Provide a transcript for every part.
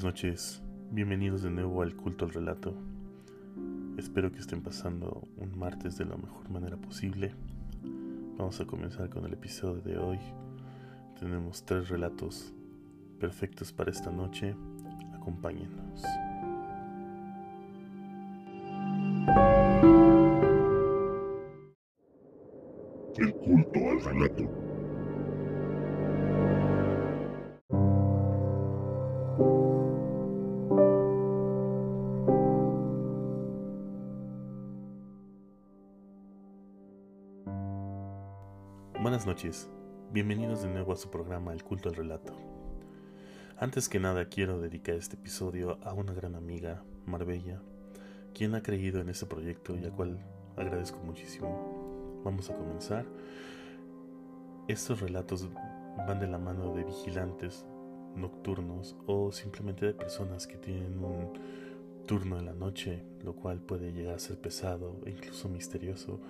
Buenas noches, bienvenidos de nuevo al culto al relato. Espero que estén pasando un martes de la mejor manera posible. Vamos a comenzar con el episodio de hoy. Tenemos tres relatos perfectos para esta noche. Acompáñenos. El culto al relato. Noches, bienvenidos de nuevo a su programa El culto al relato. Antes que nada quiero dedicar este episodio a una gran amiga, Marbella, quien ha creído en este proyecto y a cual agradezco muchísimo. Vamos a comenzar. Estos relatos van de la mano de vigilantes nocturnos o simplemente de personas que tienen un turno en la noche, lo cual puede llegar a ser pesado e incluso misterioso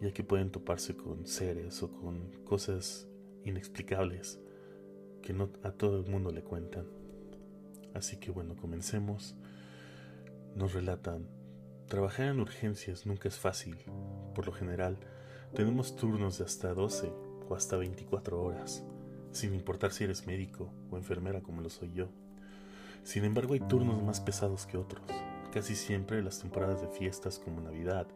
ya que pueden toparse con seres o con cosas inexplicables que no a todo el mundo le cuentan. Así que bueno, comencemos. Nos relatan, trabajar en urgencias nunca es fácil. Por lo general, tenemos turnos de hasta 12 o hasta 24 horas, sin importar si eres médico o enfermera como lo soy yo. Sin embargo, hay turnos más pesados que otros. Casi siempre las temporadas de fiestas como Navidad,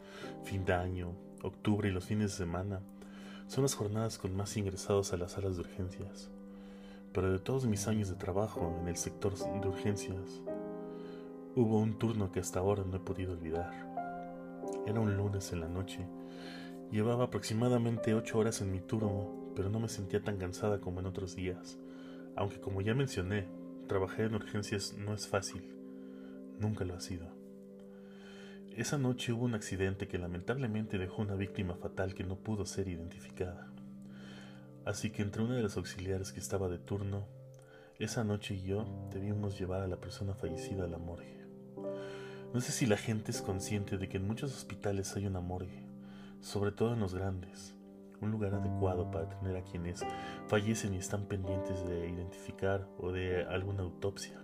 fin de año, octubre y los fines de semana son las jornadas con más ingresados a las salas de urgencias. Pero de todos mis años de trabajo en el sector de urgencias, hubo un turno que hasta ahora no he podido olvidar. Era un lunes en la noche. Llevaba aproximadamente ocho horas en mi turno, pero no me sentía tan cansada como en otros días. Aunque como ya mencioné, trabajar en urgencias no es fácil. Nunca lo ha sido. Esa noche hubo un accidente que lamentablemente dejó una víctima fatal que no pudo ser identificada. Así que entre una de las auxiliares que estaba de turno, esa noche y yo debíamos llevar a la persona fallecida a la morgue. No sé si la gente es consciente de que en muchos hospitales hay una morgue, sobre todo en los grandes, un lugar adecuado para tener a quienes fallecen y están pendientes de identificar o de alguna autopsia.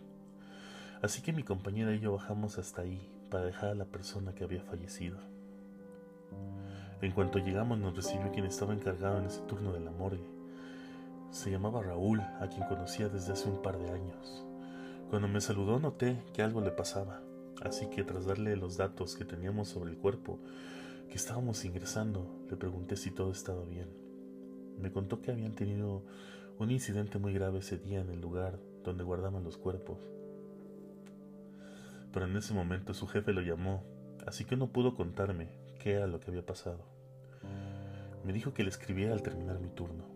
Así que mi compañera y yo bajamos hasta ahí para dejar a la persona que había fallecido. En cuanto llegamos nos recibió quien estaba encargado en ese turno de la morgue. Se llamaba Raúl, a quien conocía desde hace un par de años. Cuando me saludó noté que algo le pasaba, así que tras darle los datos que teníamos sobre el cuerpo que estábamos ingresando, le pregunté si todo estaba bien. Me contó que habían tenido un incidente muy grave ese día en el lugar donde guardaban los cuerpos pero en ese momento su jefe lo llamó, así que no pudo contarme qué era lo que había pasado. Me dijo que le escribiera al terminar mi turno,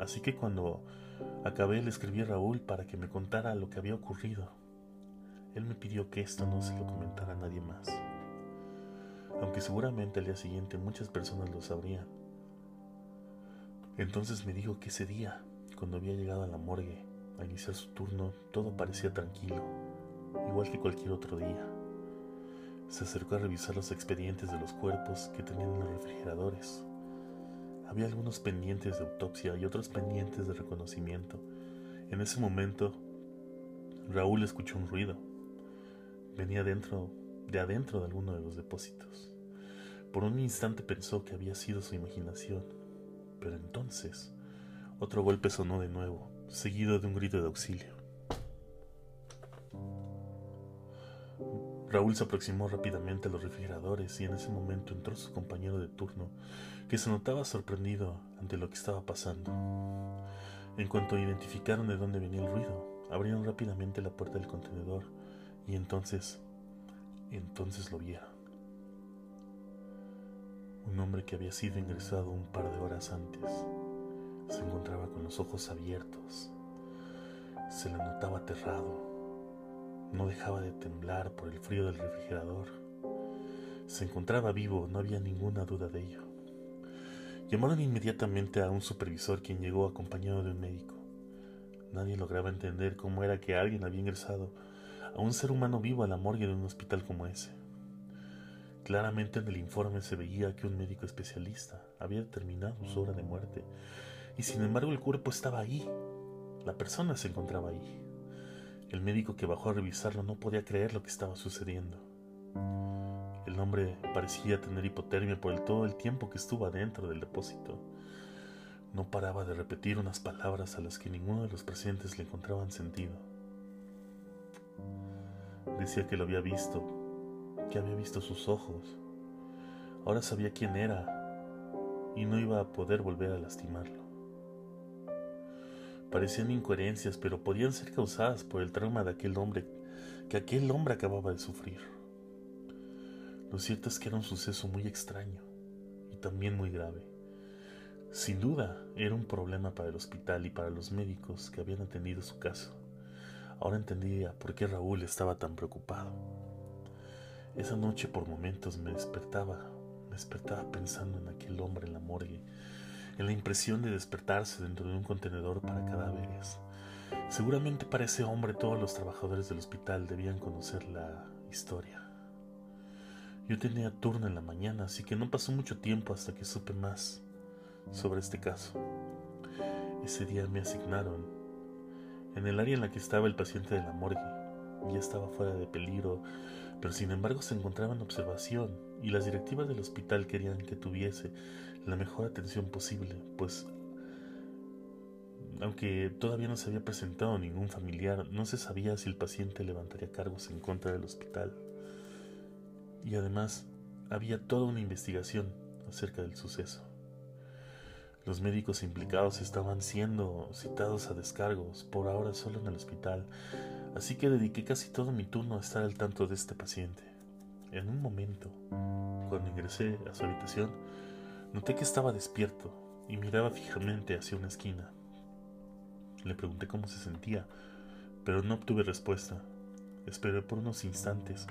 así que cuando acabé le escribí a Raúl para que me contara lo que había ocurrido. Él me pidió que esto no se lo comentara a nadie más, aunque seguramente al día siguiente muchas personas lo sabrían. Entonces me dijo que ese día, cuando había llegado a la morgue a iniciar su turno, todo parecía tranquilo igual que cualquier otro día. Se acercó a revisar los expedientes de los cuerpos que tenían en los refrigeradores. Había algunos pendientes de autopsia y otros pendientes de reconocimiento. En ese momento, Raúl escuchó un ruido. Venía dentro, de adentro de alguno de los depósitos. Por un instante pensó que había sido su imaginación, pero entonces otro golpe sonó de nuevo, seguido de un grito de auxilio. Raúl se aproximó rápidamente a los refrigeradores y en ese momento entró su compañero de turno, que se notaba sorprendido ante lo que estaba pasando. En cuanto identificaron de dónde venía el ruido, abrieron rápidamente la puerta del contenedor y entonces, entonces lo vieron. Un hombre que había sido ingresado un par de horas antes se encontraba con los ojos abiertos. Se le notaba aterrado no dejaba de temblar por el frío del refrigerador. Se encontraba vivo, no había ninguna duda de ello. Llamaron inmediatamente a un supervisor quien llegó acompañado de un médico. Nadie lograba entender cómo era que alguien había ingresado a un ser humano vivo a la morgue de un hospital como ese. Claramente en el informe se veía que un médico especialista había determinado su hora de muerte y sin embargo el cuerpo estaba ahí. La persona se encontraba ahí. El médico que bajó a revisarlo no podía creer lo que estaba sucediendo. El hombre parecía tener hipotermia por el todo el tiempo que estuvo adentro del depósito. No paraba de repetir unas palabras a las que ninguno de los presentes le encontraban sentido. Decía que lo había visto, que había visto sus ojos. Ahora sabía quién era y no iba a poder volver a lastimarlo. Parecían incoherencias, pero podían ser causadas por el trauma de aquel hombre que aquel hombre acababa de sufrir. Lo cierto es que era un suceso muy extraño y también muy grave. Sin duda, era un problema para el hospital y para los médicos que habían atendido su caso. Ahora entendía por qué Raúl estaba tan preocupado. Esa noche por momentos me despertaba, despertaba pensando en aquel hombre en la morgue en la impresión de despertarse dentro de un contenedor para cadáveres. Seguramente para ese hombre todos los trabajadores del hospital debían conocer la historia. Yo tenía turno en la mañana, así que no pasó mucho tiempo hasta que supe más sobre este caso. Ese día me asignaron en el área en la que estaba el paciente de la morgue. Ya estaba fuera de peligro, pero sin embargo se encontraba en observación y las directivas del hospital querían que tuviese la mejor atención posible, pues aunque todavía no se había presentado ningún familiar, no se sabía si el paciente levantaría cargos en contra del hospital. Y además, había toda una investigación acerca del suceso. Los médicos implicados estaban siendo citados a descargos, por ahora solo en el hospital, así que dediqué casi todo mi turno a estar al tanto de este paciente. En un momento, cuando ingresé a su habitación, Noté que estaba despierto y miraba fijamente hacia una esquina. Le pregunté cómo se sentía, pero no obtuve respuesta. Esperé por unos instantes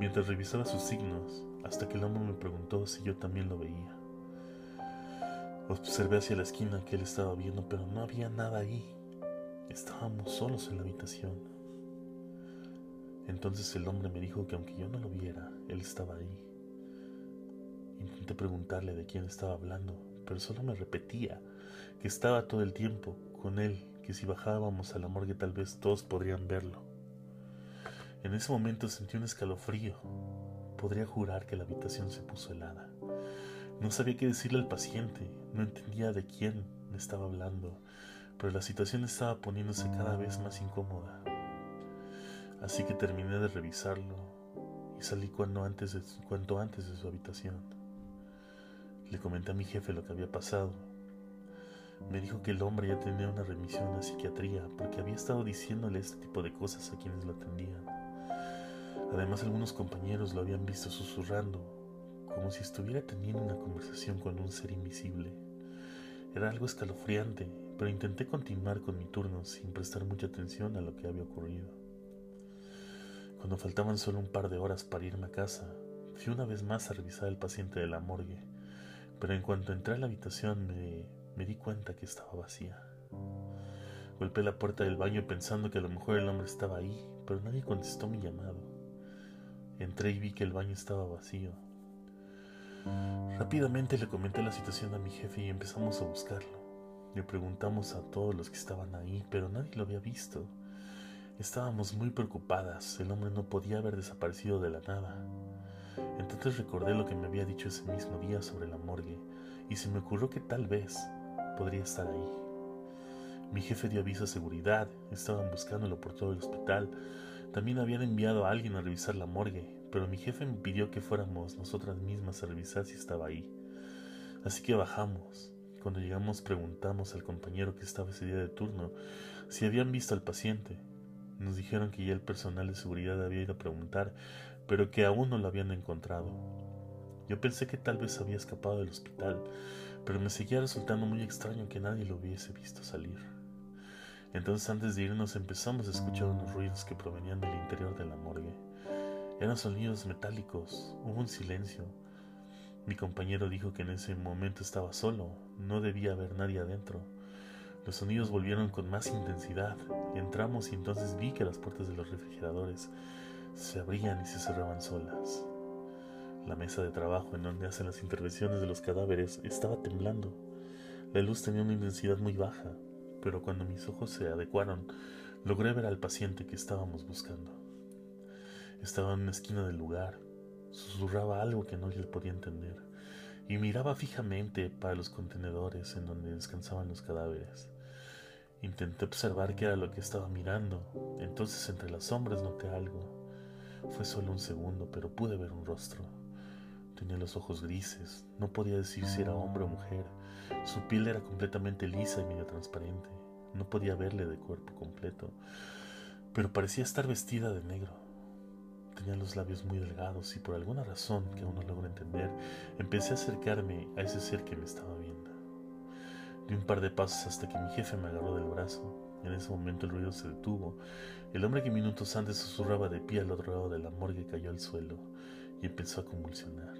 mientras revisaba sus signos hasta que el hombre me preguntó si yo también lo veía. Observé hacia la esquina que él estaba viendo, pero no había nada ahí. Estábamos solos en la habitación. Entonces el hombre me dijo que aunque yo no lo viera, él estaba ahí. Intenté preguntarle de quién estaba hablando, pero solo me repetía que estaba todo el tiempo con él, que si bajábamos a la morgue tal vez todos podrían verlo. En ese momento sentí un escalofrío. Podría jurar que la habitación se puso helada. No sabía qué decirle al paciente, no entendía de quién me estaba hablando, pero la situación estaba poniéndose cada vez más incómoda. Así que terminé de revisarlo y salí cuanto antes de, su habitación. Le comenté a mi jefe lo que había pasado. Me dijo que el hombre ya tenía una remisión a psiquiatría porque había estado diciéndole este tipo de cosas a quienes lo atendían. Además algunos compañeros lo habían visto susurrando, como si estuviera teniendo una conversación con un ser invisible. Era algo escalofriante, pero intenté continuar con mi turno sin prestar mucha atención a lo que había ocurrido. Cuando faltaban solo un par de horas para irme a casa, fui una vez más a revisar al paciente de la morgue pero en cuanto entré a la habitación me, di cuenta que estaba vacía. Golpeé la puerta del baño pensando que a lo mejor el hombre estaba ahí, pero nadie contestó mi llamado. Entré y vi que el baño estaba vacío. Rápidamente le comenté la situación a mi jefe y empezamos a buscarlo. Le preguntamos a todos los que estaban ahí, pero nadie lo había visto. Estábamos muy preocupadas, el hombre no podía haber desaparecido de la nada. Entonces recordé lo que me había dicho ese mismo día sobre la morgue y se me ocurrió que tal vez podría estar ahí. Mi jefe dio aviso a seguridad, estaban buscándolo por todo el hospital. También habían enviado a alguien a revisar la morgue, pero mi jefe me pidió que fuéramos nosotras mismas a revisar si estaba ahí. Así que bajamos. Cuando llegamos preguntamos al compañero que estaba ese día de turno si habían visto al paciente. Nos dijeron que ya el personal de seguridad había ido a preguntar, pero que aún no lo habían encontrado. Yo pensé que tal vez había escapado del hospital, pero me seguía resultando muy extraño que nadie lo hubiese visto salir. Entonces antes de irnos empezamos a escuchar unos ruidos que provenían del interior de la morgue. Eran sonidos metálicos, hubo un silencio. Mi compañero dijo que en ese momento estaba solo, no debía haber nadie adentro. Los sonidos volvieron con más intensidad. Entramos y entonces vi que las puertas de los refrigeradores se abrían y se cerraban solas. La mesa de trabajo en donde hacen las intervenciones de los cadáveres estaba temblando. La luz tenía una intensidad muy baja, pero cuando mis ojos se adecuaron, Logré ver al paciente que estábamos buscando. Estaba en una esquina del lugar, susurraba algo que no le podía entender y miraba fijamente para los contenedores en donde descansaban los cadáveres. Intenté observar qué era lo que estaba mirando, entonces entre las sombras noté algo. Fue solo un segundo, pero pude ver un rostro. Tenía los ojos grises, no podía decir si era hombre o mujer. Su piel era completamente lisa y medio transparente. No podía verle de cuerpo completo, pero parecía estar vestida de negro. Tenía los labios muy delgados y por alguna razón que aún no logro entender, empecé a acercarme a ese ser que me estaba viendo. Di un par de pasos hasta que mi jefe me agarró del brazo. En ese momento el ruido se detuvo. El hombre que minutos antes susurraba de pie al otro lado de la morgue cayó al suelo y empezó a convulsionar.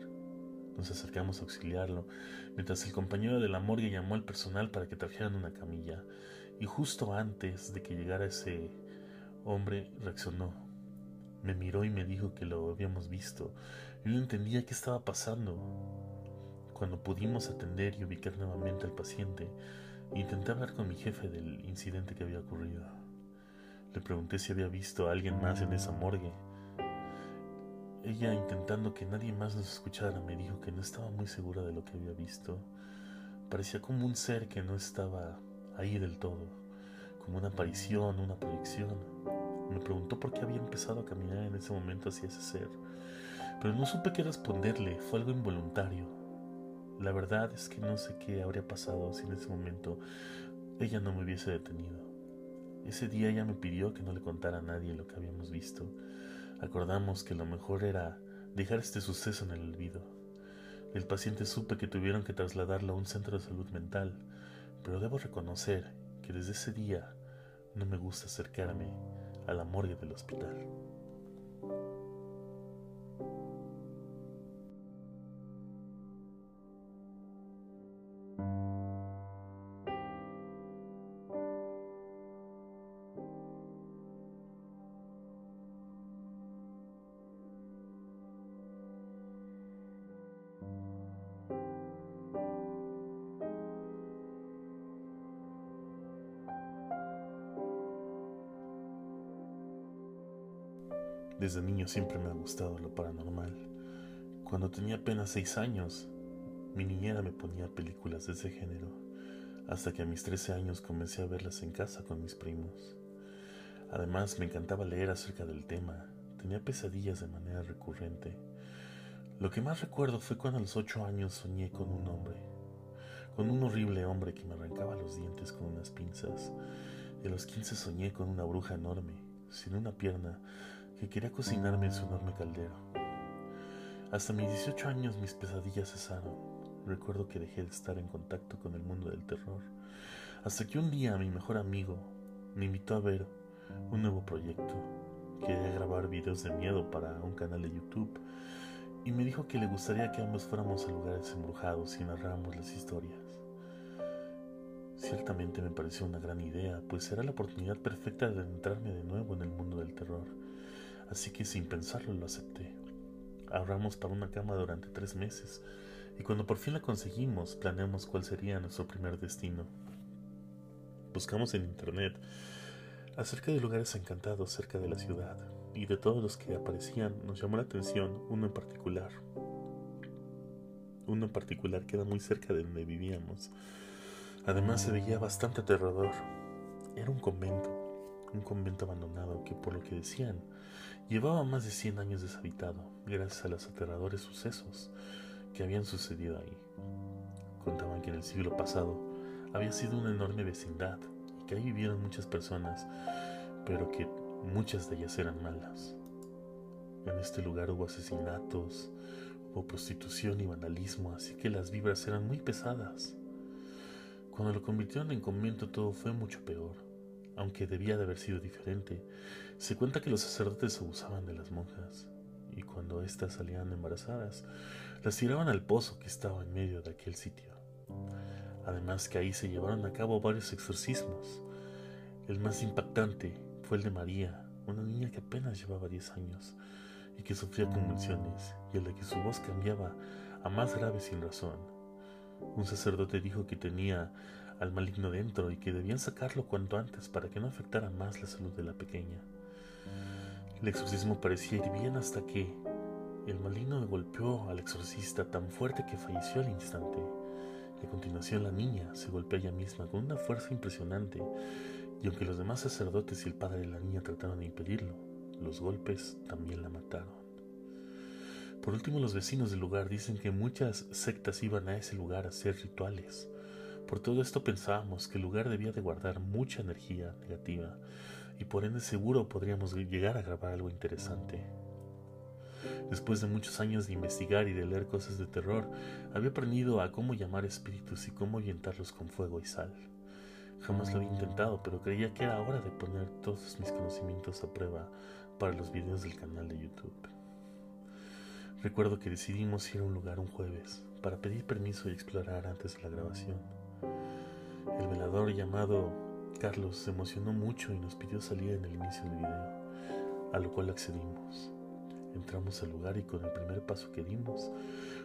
Nos acercamos a auxiliarlo, mientras el compañero de la morgue llamó al personal para que trajeran una camilla, y justo antes de que llegara ese hombre reaccionó. Me miró y me dijo que lo habíamos visto. Yo no entendía qué estaba pasando. Cuando pudimos atender y ubicar nuevamente al paciente, intenté hablar con mi jefe del incidente que había ocurrido. Le pregunté si había visto a alguien más en esa morgue. Ella, intentando que nadie más nos escuchara, me dijo que no estaba muy segura de lo que había visto. Parecía como un ser que no estaba ahí del todo, como una aparición, una proyección. Me preguntó por qué había empezado a caminar en ese momento hacia ese ser, pero no supe qué responderle, fue algo involuntario. La verdad es que no sé qué habría pasado si en ese momento ella no me hubiese detenido. Ese día ella me pidió que no le contara a nadie lo que habíamos visto. Acordamos que lo mejor era dejar este suceso en el olvido. El paciente supe que tuvieron que trasladarlo a un centro de salud mental, pero debo reconocer que desde ese día no me gusta acercarme a la morgue del hospital. Desde niño siempre me ha gustado lo paranormal. Cuando tenía apenas seis años, mi niñera me ponía películas de ese género, hasta que a mis 13 años comencé a verlas en casa con mis primos. Además, me encantaba leer acerca del tema, tenía pesadillas de manera recurrente. Lo que más recuerdo fue cuando a los ocho años soñé con un hombre, con un horrible hombre que me arrancaba los dientes con unas pinzas, y a los quince soñé con una bruja enorme, sin una pierna, que quería cocinarme en su enorme caldero. Hasta mis 18 años mis pesadillas cesaron. Recuerdo que dejé de estar en contacto con el mundo del terror, hasta que un día mi mejor amigo me invitó a ver un nuevo proyecto. Quería grabar videos de miedo para un canal de YouTube y me dijo que le gustaría que ambos fuéramos a lugares embrujados y narráramos las historias. Ciertamente me pareció una gran idea, pues era la oportunidad perfecta de adentrarme de nuevo en el mundo del terror así que sin pensarlo lo acepté. Ahorramos para una cama durante tres meses y cuando por fin la conseguimos planeamos cuál sería nuestro primer destino. Buscamos en internet acerca de lugares encantados cerca de la ciudad y de todos los que aparecían nos llamó la atención uno en particular. Uno en particular que era muy cerca de donde vivíamos. Además se veía bastante aterrador. Era un convento, un convento abandonado que por lo que decían Llevaba más de 100 años deshabitado, gracias a los aterradores sucesos que habían sucedido ahí. Contaban que en el siglo pasado había sido una enorme vecindad y que ahí vivieron muchas personas, pero que muchas de ellas eran malas. En este lugar hubo asesinatos, hubo prostitución y vandalismo, así que las vibras eran muy pesadas. Cuando lo convirtieron en convento todo fue mucho peor, aunque debía de haber sido diferente, se cuenta que los sacerdotes abusaban de las monjas y cuando éstas salían embarazadas, las tiraban al pozo que estaba en medio de aquel sitio. Además que ahí se llevaron a cabo varios exorcismos. El más impactante fue el de María, una niña que apenas llevaba 10 años y que sufría convulsiones y a la que su voz cambiaba a más grave sin razón. Un sacerdote dijo que tenía al maligno dentro y que debían sacarlo cuanto antes para que no afectara más la salud de la pequeña. El exorcismo parecía ir bien hasta que el maligno golpeó al exorcista tan fuerte que falleció al instante. Y a continuación la niña se golpeó ella misma con una fuerza impresionante, y aunque los demás sacerdotes y el padre de la niña trataron de impedirlo, los golpes también la mataron. Por último, los vecinos del lugar dicen que muchas sectas iban a ese lugar a hacer rituales. Por todo esto pensábamos que el lugar debía de guardar mucha energía negativa y por ende seguro podríamos llegar a grabar algo interesante. Después de muchos años de investigar y de leer cosas de terror, había aprendido a cómo llamar espíritus y cómo ahuyentarlos con fuego y sal. Jamás lo había intentado, pero creía que era hora de poner todos mis conocimientos a prueba para los videos del canal de YouTube. Recuerdo que decidimos ir a un lugar un jueves para pedir permiso y explorar antes de la grabación. El velador llamado Carlos se emocionó mucho y nos pidió salir en el inicio del video, a lo cual accedimos. Entramos al lugar y con el primer paso que dimos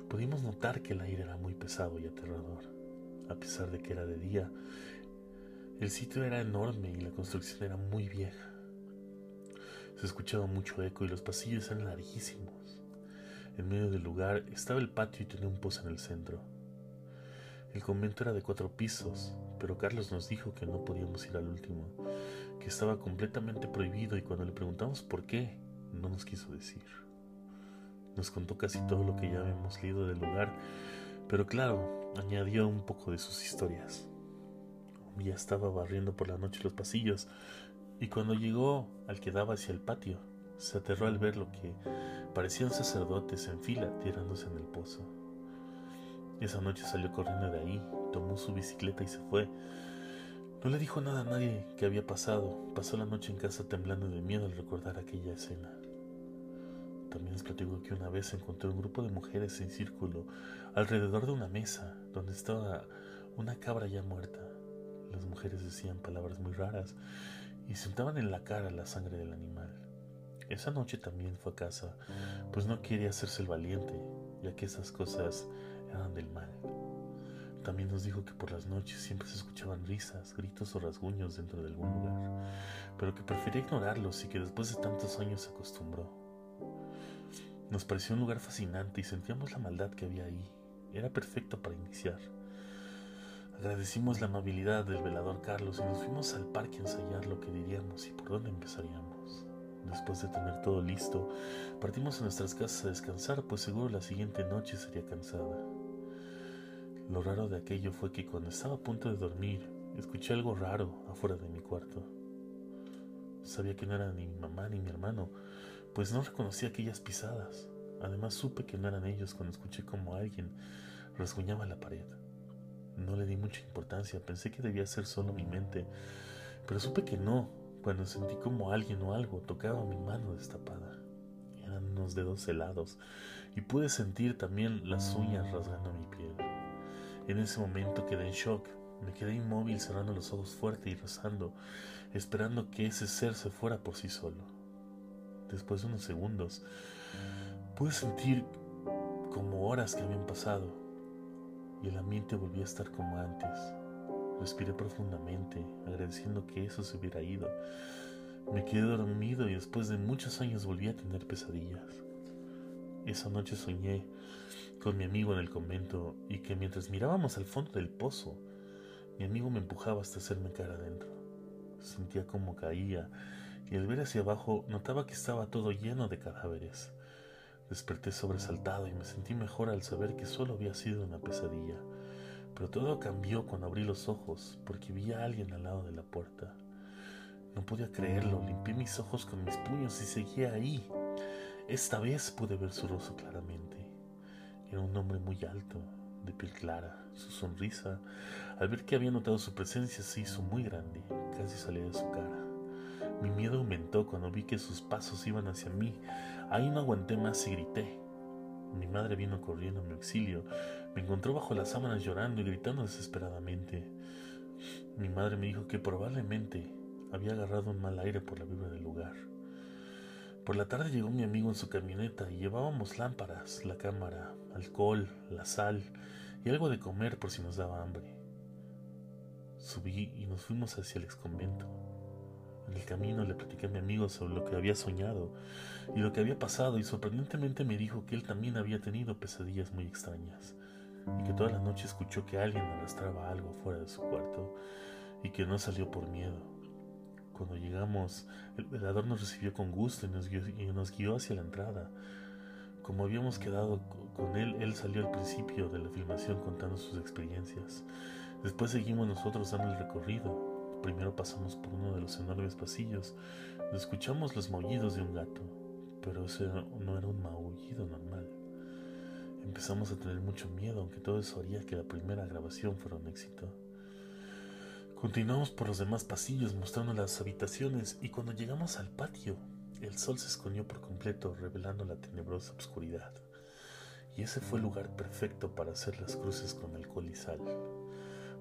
pudimos notar que el aire era muy pesado y aterrador. A pesar de que era de día, el sitio era enorme y la construcción era muy vieja. Se escuchaba mucho eco y los pasillos eran larguísimos. En medio del lugar estaba el patio y tenía un pozo en el centro. El convento era de cuatro pisos, pero Carlos nos dijo que no podíamos ir al último, que estaba completamente prohibido y cuando le preguntamos por qué, no nos quiso decir. Nos contó casi todo lo que ya habíamos leído del lugar, pero claro, añadió un poco de sus historias. Ya estaba barriendo por la noche los pasillos y cuando llegó al que daba hacia el patio, se aterró al ver lo que parecían sacerdotes en fila tirándose en el pozo. Esa noche salió corriendo de ahí, tomó su bicicleta y se fue. No le dijo nada a nadie que había pasado. Pasó la noche en casa temblando de miedo al recordar aquella escena. También les que una vez encontré un grupo de mujeres en círculo alrededor de una mesa donde estaba una cabra ya muerta. Las mujeres decían palabras muy raras y sentaban en la cara la sangre del animal. Esa noche también fue a casa, pues no quería hacerse el valiente, ya que esas cosas del mal. También nos dijo que por las noches siempre se escuchaban risas, gritos o rasguños dentro de algún lugar, pero que prefería ignorarlos y que después de tantos años se acostumbró. Nos pareció un lugar fascinante y sentíamos la maldad que había ahí. Era perfecto para iniciar. Agradecimos la amabilidad del velador Carlos y nos fuimos al parque a ensayar lo que diríamos y por dónde empezaríamos. Después de tener todo listo, partimos a nuestras casas a descansar, pues seguro la siguiente noche sería cansada. Lo raro de aquello fue que cuando estaba a punto de dormir, escuché algo raro afuera de mi cuarto. Sabía que no era ni mi mamá ni mi hermano, pues no reconocí aquellas pisadas. Además supe que no eran ellos cuando escuché como alguien rasguñaba la pared. No le di mucha importancia, pensé que debía ser solo mi mente, pero supe que no, cuando sentí como alguien o algo tocaba mi mano destapada. Eran unos dedos helados y pude sentir también las uñas rasgando mi piel. En ese momento quedé en shock. Me quedé inmóvil cerrando los ojos fuerte y rezando, esperando que ese ser se fuera por sí solo. Después de unos segundos, pude sentir como horas que habían pasado y el ambiente volvía a estar como antes. Respiré profundamente, agradeciendo que eso se hubiera ido. Me quedé dormido y después de muchos años volví a tener pesadillas. Esa noche soñé con mi amigo en el convento y que mientras mirábamos al fondo del pozo, mi amigo me empujaba hasta hacerme cara adentro. Sentía como caía y al ver hacia abajo notaba que estaba todo lleno de cadáveres. Desperté sobresaltado y me sentí mejor al saber que solo había sido una pesadilla. Pero todo cambió cuando abrí los ojos porque vi a alguien al lado de la puerta. No podía creerlo, limpié mis ojos con mis puños y seguía ahí. Esta vez pude ver su rostro claramente. Era un hombre muy alto, de piel clara. Su sonrisa, al ver que había notado su presencia, se hizo muy grande, casi salía de su cara. Mi miedo aumentó cuando vi que sus pasos iban hacia mí. Ahí no aguanté más y grité. Mi madre vino corriendo a mi auxilio. Me encontró bajo las sábanas llorando y gritando desesperadamente. Mi madre me dijo que probablemente había agarrado un mal aire por la vibra del lugar. Por la tarde llegó mi amigo en su camioneta y llevábamos lámparas, la cámara, alcohol, la sal y algo de comer por si nos daba hambre. Subí y nos fuimos hacia el exconvento. En el camino le platiqué a mi amigo sobre lo que había soñado y lo que había pasado y sorprendentemente me dijo que él también había tenido pesadillas muy extrañas y que toda la noche escuchó que alguien arrastraba algo fuera de su cuarto y que no salió por miedo. Cuando llegamos, el velador nos recibió con gusto y nos guió, y nos guió hacia la entrada. Como habíamos quedado con él, él salió al principio de la filmación contando sus experiencias. Después seguimos nosotros dando el recorrido. Primero pasamos por uno de los enormes pasillos. Escuchamos los maullidos de un gato, pero ese no era un maullido normal. Empezamos a tener mucho miedo, aunque todo eso haría que la primera grabación fuera un éxito. Continuamos por los demás pasillos mostrando las habitaciones y cuando llegamos al patio, el sol se escondió por completo, revelando la tenebrosa oscuridad. Y ese fue el lugar perfecto para hacer las cruces con alcohol y sal.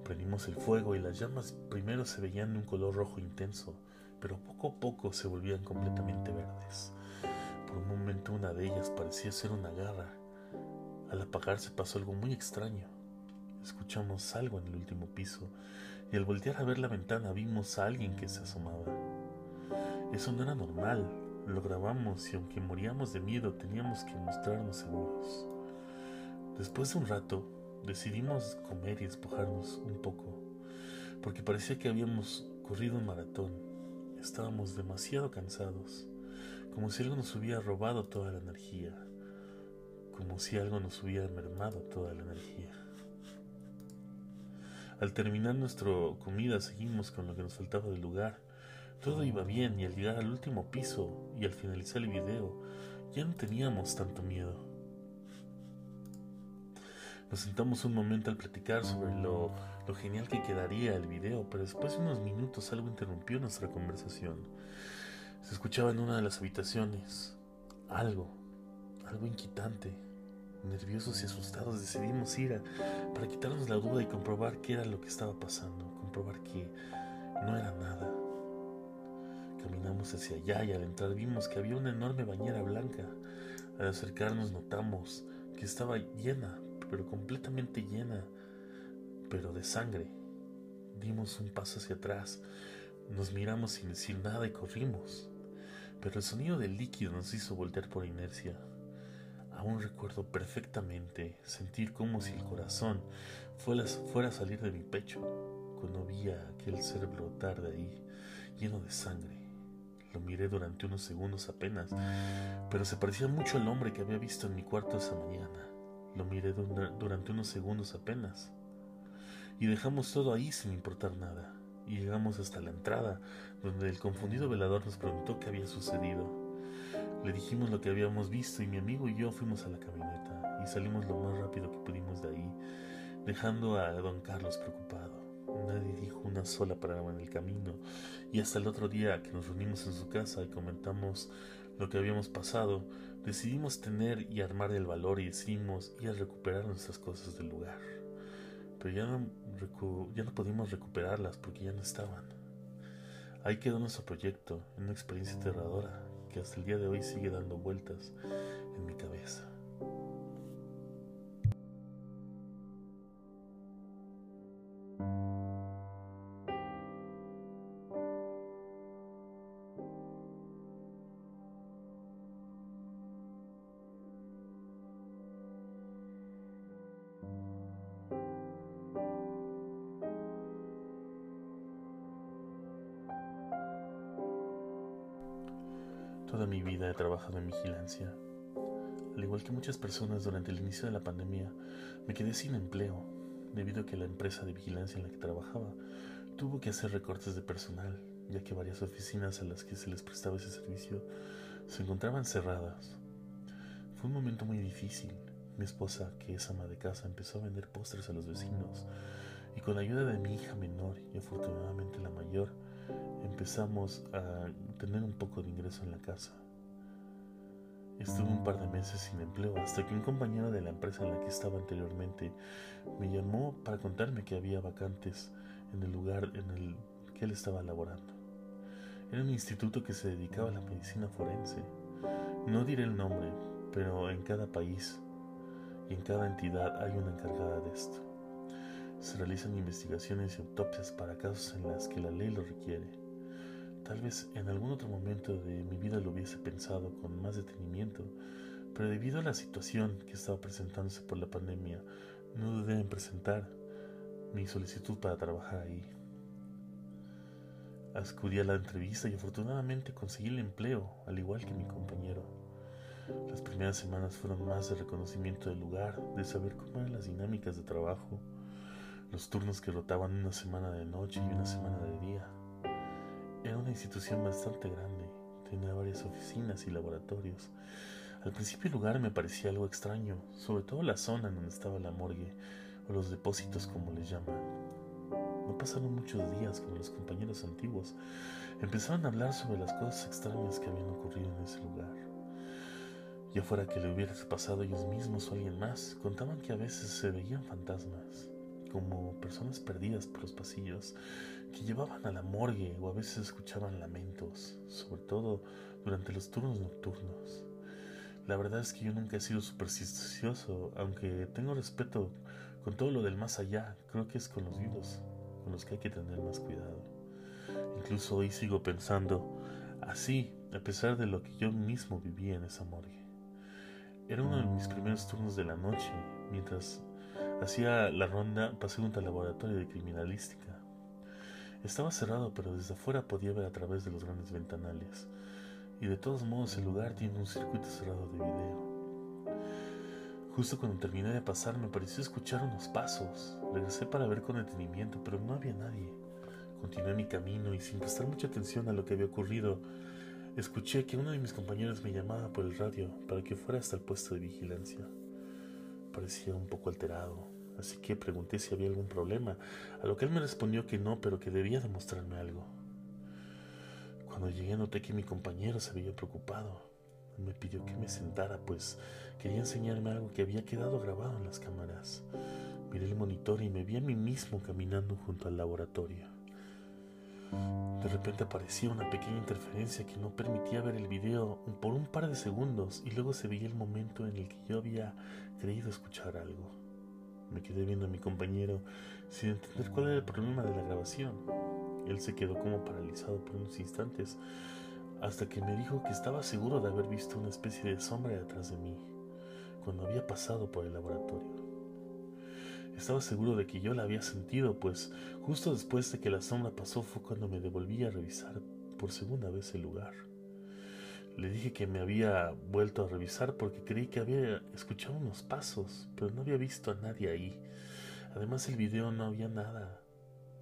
Prendimos el fuego y las llamas primero se veían de un color rojo intenso, pero poco a poco se volvían completamente verdes. Por un momento una de ellas parecía ser una garra. Al apagarse pasó algo muy extraño. Escuchamos algo en el último piso y al voltear a ver la ventana vimos a alguien que se asomaba. Eso no era normal, lo grabamos y aunque moríamos de miedo teníamos que mostrarnos seguros. Después de un rato decidimos comer y despojarnos un poco, porque parecía que habíamos corrido un maratón. Estábamos demasiado cansados, como si algo nos hubiera robado toda la energía, como si algo nos hubiera mermado toda la energía. Al terminar nuestra comida seguimos con lo que nos faltaba del lugar. Todo iba bien y al llegar al último piso y al finalizar el video ya no teníamos tanto miedo. Nos sentamos un momento al platicar sobre lo, lo genial que quedaría el video, pero después de unos minutos algo interrumpió nuestra conversación. Se escuchaba en una de las habitaciones algo, algo inquietante. Nerviosos y asustados decidimos ir para quitarnos la duda y comprobar qué era lo que estaba pasando, comprobar que no era nada. Caminamos hacia allá y al entrar vimos que había una enorme bañera blanca. Al acercarnos notamos que estaba llena, pero completamente llena, pero de sangre. Dimos un paso hacia atrás, nos miramos sin nada y corrimos. Pero el sonido del líquido nos hizo voltear por inercia. Aún recuerdo perfectamente sentir como si el corazón fuera, a salir de mi pecho cuando vi a aquel ser brotar de ahí, lleno de sangre. Lo miré durante unos segundos apenas, pero se parecía mucho al hombre que había visto en mi cuarto esa mañana. Lo miré durante unos segundos apenas. Y dejamos todo ahí sin importar nada. Y llegamos hasta la entrada, donde el confundido velador nos preguntó qué había sucedido. Le dijimos lo que habíamos visto y mi amigo y yo fuimos a la camioneta y salimos lo más rápido que pudimos de ahí, dejando a don Carlos preocupado. Nadie dijo una sola palabra en el camino y hasta el otro día que nos reunimos en su casa y comentamos lo que habíamos pasado, decidimos tener y armar el valor y decidimos ir a recuperar nuestras cosas del lugar. Pero ya no, ya no pudimos recuperarlas porque ya no estaban. Ahí quedó nuestro proyecto, una experiencia aterradora que hasta el día de hoy sigue dando vueltas en mi cabeza. Toda mi vida he trabajado en vigilancia. Al igual que muchas personas durante el inicio de la pandemia, me quedé sin empleo debido a que la empresa de vigilancia en la que trabajaba tuvo que hacer recortes de personal, ya que varias oficinas a las que se les prestaba ese servicio se encontraban cerradas. Fue un momento muy difícil. Mi esposa, que es ama de casa, empezó a vender postres a los vecinos y con la ayuda de mi hija menor y afortunadamente la mayor, empezamos a tener un poco de ingreso en la casa. Estuve un par de meses sin empleo hasta que un compañero de la empresa en la que estaba anteriormente me llamó para contarme que había vacantes en el lugar en el que él estaba laborando. Era un instituto que se dedicaba a la medicina forense. No diré el nombre, pero en cada país y en cada entidad hay una encargada de esto. Se realizan investigaciones y autopsias para casos en las que la ley lo requiere. Tal vez en algún otro momento de mi vida lo hubiese pensado con más detenimiento, pero debido a la situación que estaba presentándose por la pandemia, no dudé en presentar mi solicitud para trabajar ahí. Acudí a la entrevista y afortunadamente conseguí el empleo, al igual que mi compañero. Las primeras semanas fueron más de reconocimiento del lugar, de saber cómo eran las dinámicas de trabajo, los turnos que rotaban una semana de noche y una semana de día. Era una institución bastante grande, tenía varias oficinas y laboratorios. Al principio el lugar me parecía algo extraño, sobre todo la zona en donde estaba la morgue, o los depósitos como les llaman. No pasaron muchos días con los compañeros antiguos. Empezaron a hablar sobre las cosas extrañas que habían ocurrido en ese lugar. Ya fuera que le hubiera pasado a ellos mismos o alguien más, contaban que a veces se veían fantasmas, como personas perdidas por los pasillos, que llevaban a la morgue o a veces escuchaban lamentos, sobre todo durante los turnos nocturnos. La verdad es que yo nunca he sido supersticioso, aunque tengo respeto con todo lo del más allá, creo que es con los vivos con los que hay que tener más cuidado. Incluso hoy sigo pensando así, a pesar de lo que yo mismo vivía en esa morgue. Era uno de mis primeros turnos de la noche, mientras hacía la ronda pasé junto al laboratorio de criminalística. Estaba cerrado, pero desde afuera podía ver a través de los grandes ventanales, y de todos modos el lugar tiene un circuito cerrado de video. Justo cuando terminé de pasar me pareció escuchar unos pasos. Regresé para ver con detenimiento, pero no había nadie. Continué mi camino y sin prestar mucha atención a lo que había ocurrido, escuché que uno de mis compañeros me llamaba por el radio para que fuera hasta el puesto de vigilancia. Parecía un poco alterado, así que pregunté si había algún problema, a lo que él me respondió que no, pero que debía demostrarme algo. Cuando llegué noté que mi compañero se veía preocupado. Me pidió que me sentara, pues quería enseñarme algo que había quedado grabado en las cámaras. Miré el monitor y me vi a mí mismo caminando junto al laboratorio. De repente aparecía una pequeña interferencia que no permitía ver el video por un par de segundos y luego se veía el momento en el que yo había creído escuchar algo. Me quedé viendo a mi compañero sin entender cuál era el problema de la grabación. Él se quedó como paralizado por unos instantes hasta que me dijo que estaba seguro de haber visto una especie de sombra detrás de mí cuando había pasado por el laboratorio. Estaba seguro de que yo la había sentido, pues justo después de que la sombra pasó fue cuando me devolví a revisar por segunda vez el lugar. Le dije que me había vuelto a revisar porque creí que había escuchado unos pasos, pero no había visto a nadie ahí. Además el video no había nada,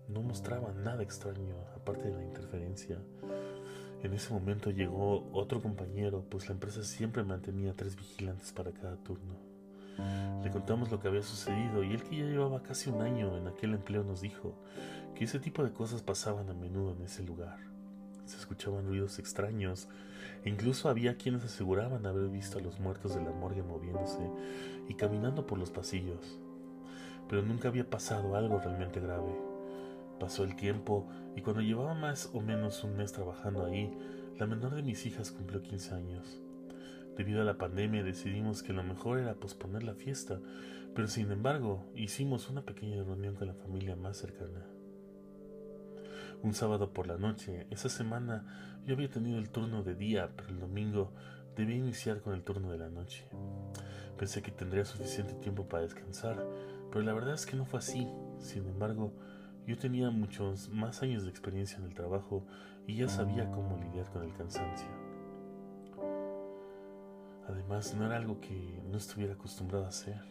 no mostraba nada extraño aparte de la interferencia. En ese momento llegó otro compañero, pues la empresa siempre mantenía tres vigilantes para cada turno. Le contamos lo que había sucedido y él que ya llevaba casi un año en aquel empleo nos dijo que ese tipo de cosas pasaban a menudo en ese lugar. Se escuchaban ruidos extraños e incluso había quienes aseguraban haber visto a los muertos de la morgue moviéndose y caminando por los pasillos. Pero nunca había pasado algo realmente grave. Pasó el tiempo y cuando llevaba más o menos un mes trabajando ahí, la menor de mis hijas cumplió 15 años. Debido a la pandemia decidimos que lo mejor era posponer la fiesta, pero sin embargo hicimos una pequeña reunión con la familia más cercana. Un sábado por la noche, esa semana yo había tenido el turno de día, pero el domingo debía iniciar con el turno de la noche. Pensé que tendría suficiente tiempo para descansar, pero la verdad es que no fue así. Sin embargo, yo tenía muchos más años de experiencia en el trabajo y ya sabía cómo lidiar con el cansancio. Además, no era algo que no estuviera acostumbrado a hacer.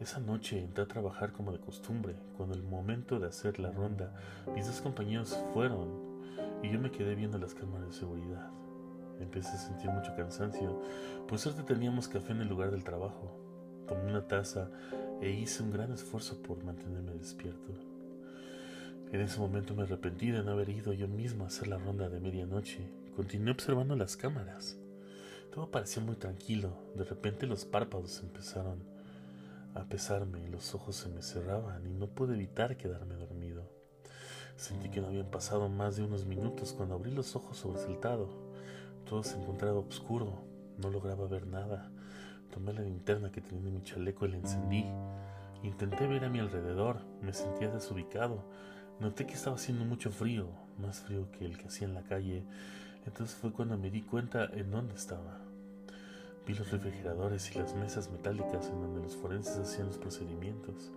Esa noche entré a trabajar como de costumbre. Cuando el momento de hacer la ronda, mis dos compañeros fueron y yo me quedé viendo las cámaras de seguridad. Empecé a sentir mucho cansancio. Por suerte teníamos café en el lugar del trabajo. Tomé una taza e hice un gran esfuerzo por mantenerme despierto. En ese momento me arrepentí de no haber ido yo mismo a hacer la ronda de medianoche. Continué observando las cámaras. Todo parecía muy tranquilo. De repente los párpados empezaron a pesarme y los ojos se me cerraban y no pude evitar quedarme dormido. Sentí que no habían pasado más de unos minutos cuando abrí los ojos sobresaltado. Todo se encontraba oscuro. No lograba ver nada. Tomé la linterna que tenía en mi chaleco y la encendí. Intenté ver a mi alrededor, me sentía desubicado. Noté que estaba haciendo mucho frío, más frío que el que hacía en la calle. Entonces fue cuando me di cuenta en dónde estaba. Vi los refrigeradores y las mesas metálicas en donde los forenses hacían los procedimientos.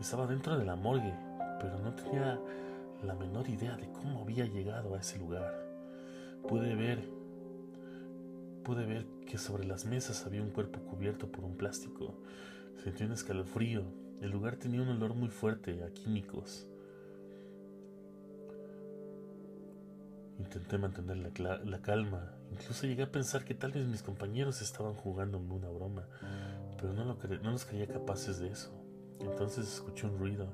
Estaba dentro de la morgue, pero no tenía la menor idea de cómo había llegado a ese lugar. Pude ver, pude ver que sobre las mesas había un cuerpo cubierto por un plástico. Sentí un escalofrío. El lugar tenía un olor muy fuerte a químicos. Intenté mantener la, calma. Incluso llegué a pensar que tal vez mis compañeros estaban jugando en una broma, pero no, no los creía capaces de eso. Entonces escuché un ruido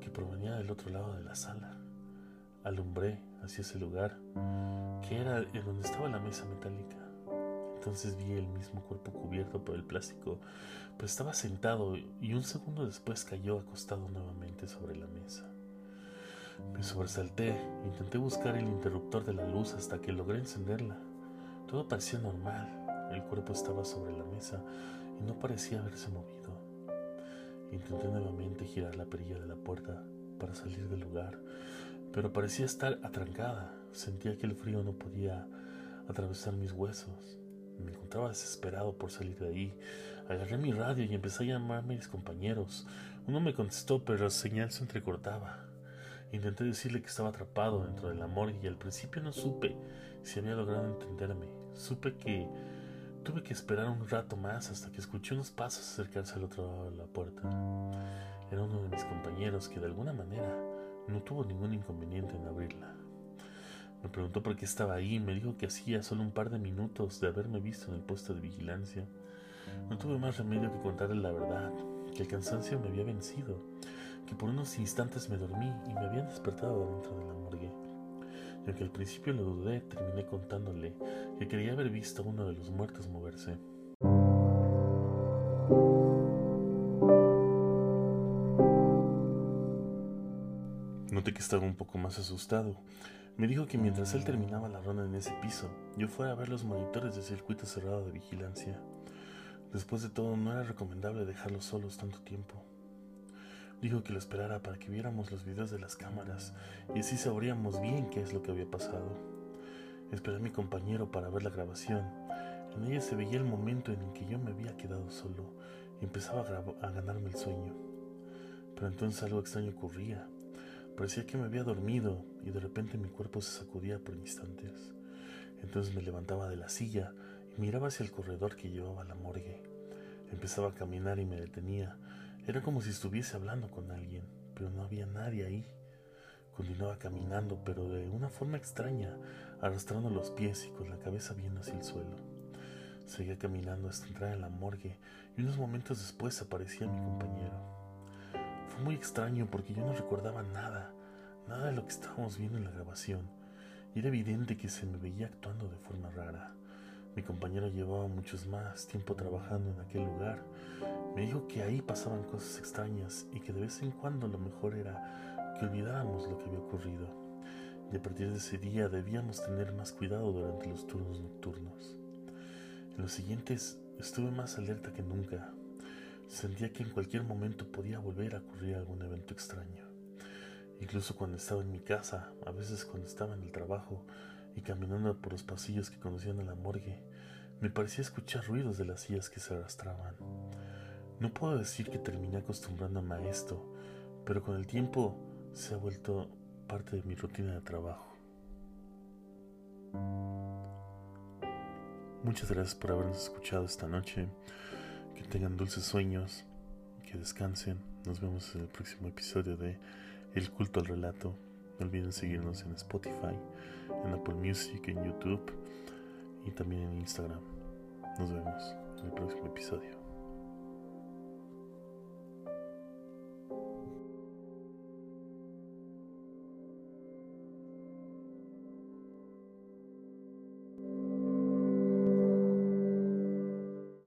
que provenía del otro lado de la sala. Alumbré hacia ese lugar, que era en donde estaba la mesa metálica. Entonces vi el mismo cuerpo cubierto por el plástico, pero estaba sentado y un segundo después cayó acostado nuevamente sobre la mesa. Me sobresalté, intenté buscar el interruptor de la luz hasta que logré encenderla. Todo parecía normal, el cuerpo estaba sobre la mesa y no parecía haberse movido. Intenté nuevamente girar la perilla de la puerta para salir del lugar, pero parecía estar atrancada. Sentía que el frío no podía atravesar mis huesos. Me encontraba desesperado por salir de ahí. Agarré mi radio y empecé a llamar a mis compañeros. Uno me contestó, pero la señal se entrecortaba. Intenté decirle que estaba atrapado dentro del amor y al principio no supe si había logrado entenderme. Supe que tuve que esperar un rato más hasta que escuché unos pasos acercarse al otro lado de la puerta. Era uno de mis compañeros que de alguna manera no tuvo ningún inconveniente en abrirla. Me preguntó por qué estaba ahí y me dijo que hacía solo un par de minutos de haberme visto en el puesto de vigilancia. No tuve más remedio que contarle la verdad, que el cansancio me había vencido que por unos instantes me dormí y me habían despertado dentro de la morgue. Y aunque al principio lo dudé, terminé contándole que quería haber visto a uno de los muertos moverse. Noté que estaba un poco más asustado. Me dijo que mientras él terminaba la ronda en ese piso, yo fuera a ver los monitores del circuito cerrado de vigilancia. Después de todo, no era recomendable dejarlos solos tanto tiempo. Dijo que lo esperara para que viéramos los videos de las cámaras y así sabríamos bien qué es lo que había pasado. Esperé a mi compañero para ver la grabación. En ella se veía el momento en el que yo me había quedado solo y empezaba a, a ganarme el sueño. Pero entonces algo extraño ocurría. Parecía que me había dormido y de repente mi cuerpo se sacudía por instantes. Entonces me levantaba de la silla y miraba hacia el corredor que llevaba a la morgue. Empezaba a caminar y me detenía era como si estuviese hablando con alguien, pero no había nadie ahí. Continuaba caminando, pero de una forma extraña, arrastrando los pies y con la cabeza viendo hacia el suelo. Seguía caminando hasta entrar en la morgue y unos momentos después aparecía mi compañero. Fue muy extraño porque yo no recordaba nada, nada de lo que estábamos viendo en la grabación, y era evidente que se me veía actuando de forma rara. Mi compañero llevaba muchos más tiempo trabajando en aquel lugar. Me dijo que ahí pasaban cosas extrañas y que de vez en cuando lo mejor era que olvidáramos lo que había ocurrido. Y a partir de ese día debíamos tener más cuidado durante los turnos nocturnos. En los siguientes estuve más alerta que nunca. Sentía que en cualquier momento podía volver a ocurrir algún evento extraño. Incluso cuando estaba en mi casa, a veces cuando estaba en el trabajo, y caminando por los pasillos que conducían a la morgue, me parecía escuchar ruidos de las sillas que se arrastraban. No puedo decir que terminé acostumbrándome a esto, pero con el tiempo se ha vuelto parte de mi rutina de trabajo. Muchas gracias por habernos escuchado esta noche. Que tengan dulces sueños, que descansen. Nos vemos en el próximo episodio de El culto al relato. No olviden seguirnos en Spotify, en Apple Music, en YouTube y también en Instagram. Nos vemos en el próximo episodio.